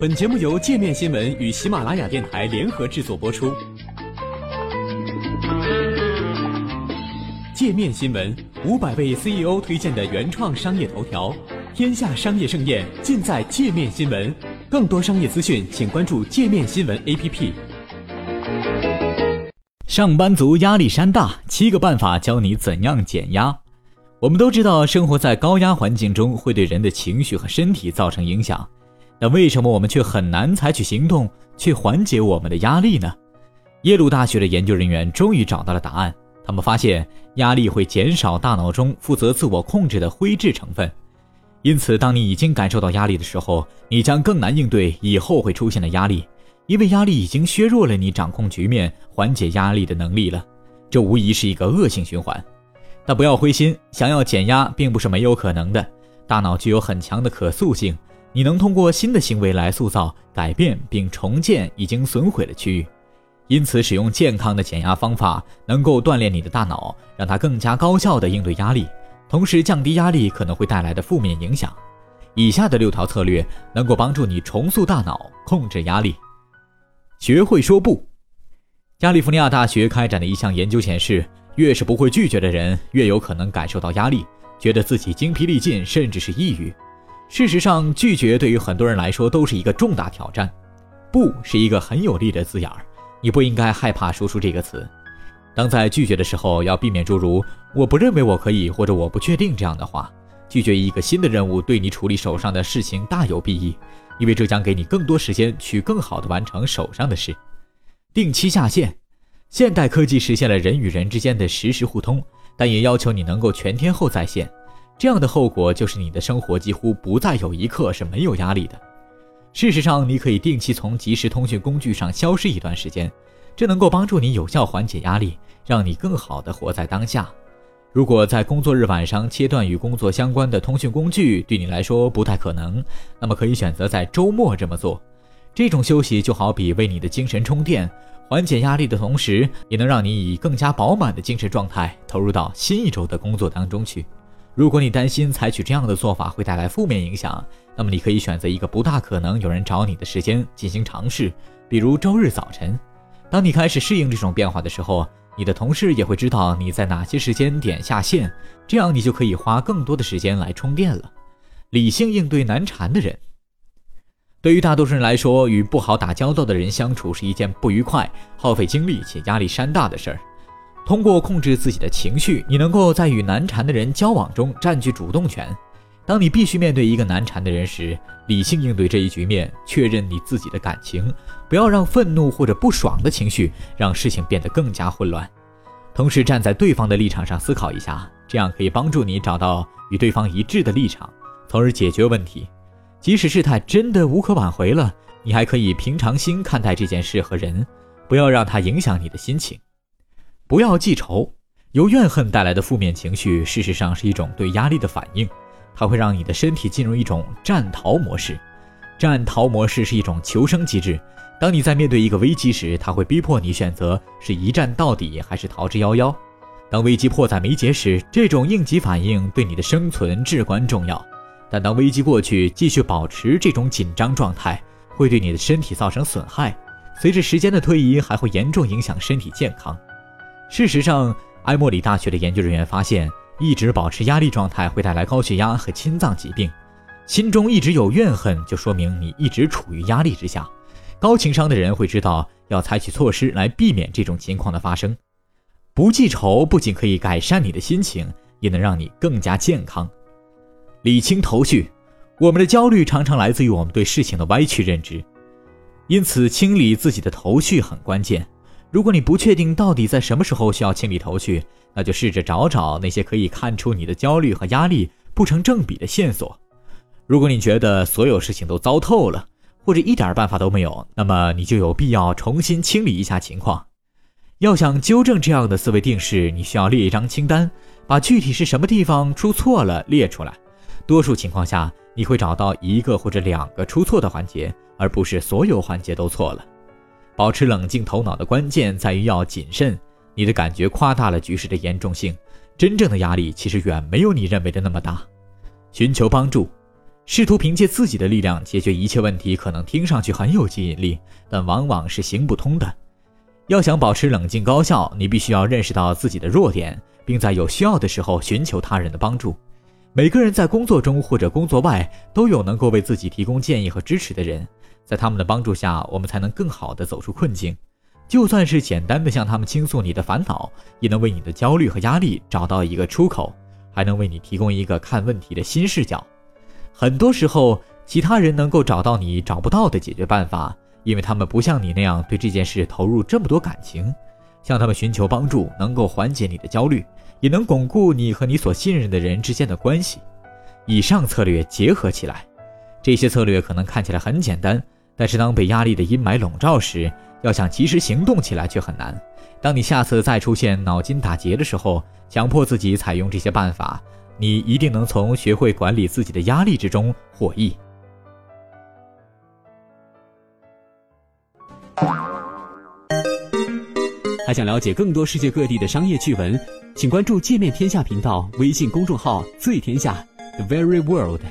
本节目由界面新闻与喜马拉雅电台联合制作播出。界面新闻五百位 CEO 推荐的原创商业头条，天下商业盛宴尽在界面新闻。更多商业资讯，请关注界面新闻 APP。上班族压力山大，七个办法教你怎样减压。我们都知道，生活在高压环境中会对人的情绪和身体造成影响。但为什么我们却很难采取行动去缓解我们的压力呢？耶鲁大学的研究人员终于找到了答案。他们发现，压力会减少大脑中负责自我控制的灰质成分，因此，当你已经感受到压力的时候，你将更难应对以后会出现的压力，因为压力已经削弱了你掌控局面、缓解压力的能力了。这无疑是一个恶性循环。但不要灰心，想要减压并不是没有可能的。大脑具有很强的可塑性。你能通过新的行为来塑造、改变并重建已经损毁的区域，因此使用健康的减压方法能够锻炼你的大脑，让它更加高效地应对压力，同时降低压力可能会带来的负面影响。以下的六条策略能够帮助你重塑大脑，控制压力。学会说不。加利福尼亚大学开展的一项研究显示，越是不会拒绝的人，越有可能感受到压力，觉得自己精疲力尽，甚至是抑郁。事实上，拒绝对于很多人来说都是一个重大挑战。不是一个很有力的字眼儿，你不应该害怕说出这个词。当在拒绝的时候，要避免诸如“我不认为我可以”或者“我不确定”这样的话。拒绝一个新的任务对你处理手上的事情大有裨益，因为这将给你更多时间去更好地完成手上的事。定期下线。现代科技实现了人与人之间的实时互通，但也要求你能够全天候在线。这样的后果就是你的生活几乎不再有一刻是没有压力的。事实上，你可以定期从即时通讯工具上消失一段时间，这能够帮助你有效缓解压力，让你更好的活在当下。如果在工作日晚上切断与工作相关的通讯工具对你来说不太可能，那么可以选择在周末这么做。这种休息就好比为你的精神充电，缓解压力的同时，也能让你以更加饱满的精神状态投入到新一周的工作当中去。如果你担心采取这样的做法会带来负面影响，那么你可以选择一个不大可能有人找你的时间进行尝试，比如周日早晨。当你开始适应这种变化的时候，你的同事也会知道你在哪些时间点下线，这样你就可以花更多的时间来充电了。理性应对难缠的人，对于大多数人来说，与不好打交道的人相处是一件不愉快、耗费精力且压力山大的事儿。通过控制自己的情绪，你能够在与难缠的人交往中占据主动权。当你必须面对一个难缠的人时，理性应对这一局面，确认你自己的感情，不要让愤怒或者不爽的情绪让事情变得更加混乱。同时，站在对方的立场上思考一下，这样可以帮助你找到与对方一致的立场，从而解决问题。即使事态真的无可挽回了，你还可以平常心看待这件事和人，不要让它影响你的心情。不要记仇，由怨恨带来的负面情绪，事实上是一种对压力的反应，它会让你的身体进入一种战逃模式。战逃模式是一种求生机制，当你在面对一个危机时，它会逼迫你选择是一战到底还是逃之夭夭。当危机迫在眉睫时，这种应急反应对你的生存至关重要。但当危机过去，继续保持这种紧张状态，会对你的身体造成损害，随着时间的推移，还会严重影响身体健康。事实上，埃默里大学的研究人员发现，一直保持压力状态会带来高血压和心脏疾病。心中一直有怨恨，就说明你一直处于压力之下。高情商的人会知道要采取措施来避免这种情况的发生。不记仇不仅可以改善你的心情，也能让你更加健康。理清头绪，我们的焦虑常常来自于我们对事情的歪曲认知，因此清理自己的头绪很关键。如果你不确定到底在什么时候需要清理头绪，那就试着找找那些可以看出你的焦虑和压力不成正比的线索。如果你觉得所有事情都糟透了，或者一点办法都没有，那么你就有必要重新清理一下情况。要想纠正这样的思维定式，你需要列一张清单，把具体是什么地方出错了列出来。多数情况下，你会找到一个或者两个出错的环节，而不是所有环节都错了。保持冷静头脑的关键在于要谨慎。你的感觉夸大了局势的严重性，真正的压力其实远没有你认为的那么大。寻求帮助，试图凭借自己的力量解决一切问题，可能听上去很有吸引力，但往往是行不通的。要想保持冷静高效，你必须要认识到自己的弱点，并在有需要的时候寻求他人的帮助。每个人在工作中或者工作外都有能够为自己提供建议和支持的人，在他们的帮助下，我们才能更好地走出困境。就算是简单的向他们倾诉你的烦恼，也能为你的焦虑和压力找到一个出口，还能为你提供一个看问题的新视角。很多时候，其他人能够找到你找不到的解决办法，因为他们不像你那样对这件事投入这么多感情。向他们寻求帮助，能够缓解你的焦虑，也能巩固你和你所信任的人之间的关系。以上策略结合起来，这些策略可能看起来很简单，但是当被压力的阴霾笼罩时，要想及时行动起来却很难。当你下次再出现脑筋打结的时候，强迫自己采用这些办法。你一定能从学会管理自己的压力之中获益。还想了解更多世界各地的商业趣闻，请关注“界面天下”频道微信公众号“最天下 The Very World”。